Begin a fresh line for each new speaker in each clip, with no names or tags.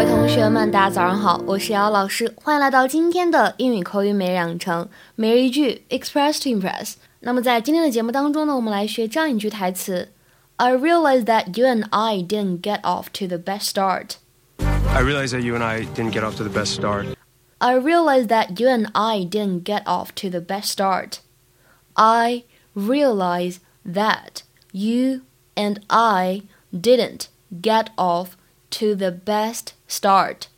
位同学们，大家早上好，我是瑶老师，欢迎来到今天的英语口语每日养成每日一句 Express to Impress。那么在今天的节目当中呢，我们来学这样一句台词：I realize that you and I didn't get off to the best start.
I realize that you and I didn't get off to the best start.
I realize that you and I didn't get off to the best start. I realize that you and I didn't get off to the best start.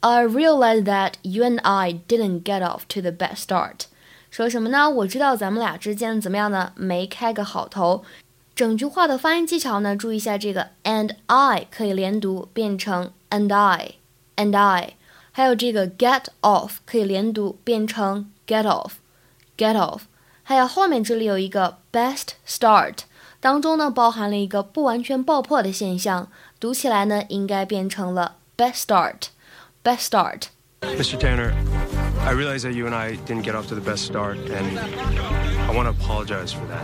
I realize that you and I didn't get off to the best start. 说什么呢？我知道咱们俩之间怎么样呢？没开个好头。整句话的发音技巧呢，注意一下这个 and I 可以连读变成 and I and I，还有这个 get off 可以连读变成 get off get off，还有后面这里有一个 best start。 当中呢包含了一个不完全爆破的现象，读起来呢应该变成了 best start，best start。
Mr. Tanner, I realize that you and I didn't get off to the best start, and I want to apologize for that.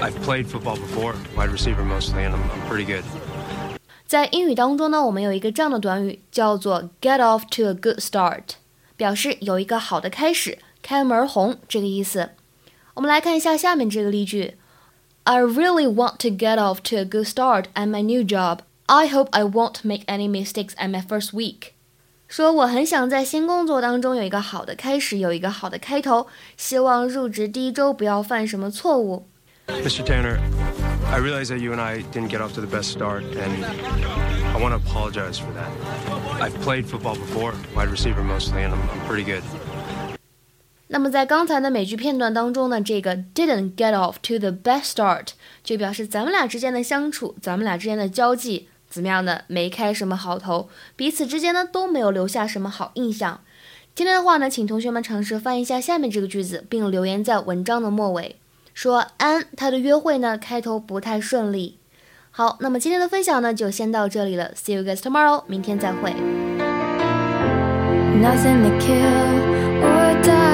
I've played football before, wide receiver mostly, and I'm, I'm pretty good.
在英语当中呢，我们有一个这样的短语叫做 get off to a good start，表示有一个好的开始，开门红这个意思。我们来看一下下面这个例句。I really want to get off to a good start at my new job. I hope I won't make any mistakes at my first week. 说我很想在新工作当中有一个好的开始，有一个好的开头，希望入职第一周不要犯什么错误。
Mr. Tanner, I realize that you and I didn't get off to the best start, and I want to apologize for that. I've played football before, wide receiver mostly, and I'm, I'm pretty good.
那么在刚才的美剧片段当中呢，这个 didn't get off to the best start 就表示咱们俩之间的相处，咱们俩之间的交际怎么样呢？没开什么好头，彼此之间呢都没有留下什么好印象。今天的话呢，请同学们尝试翻译一下下面这个句子，并留言在文章的末尾，说安他的约会呢开头不太顺利。好，那么今天的分享呢就先到这里了，See you guys tomorrow，明天再会。Nothing to kill. or die.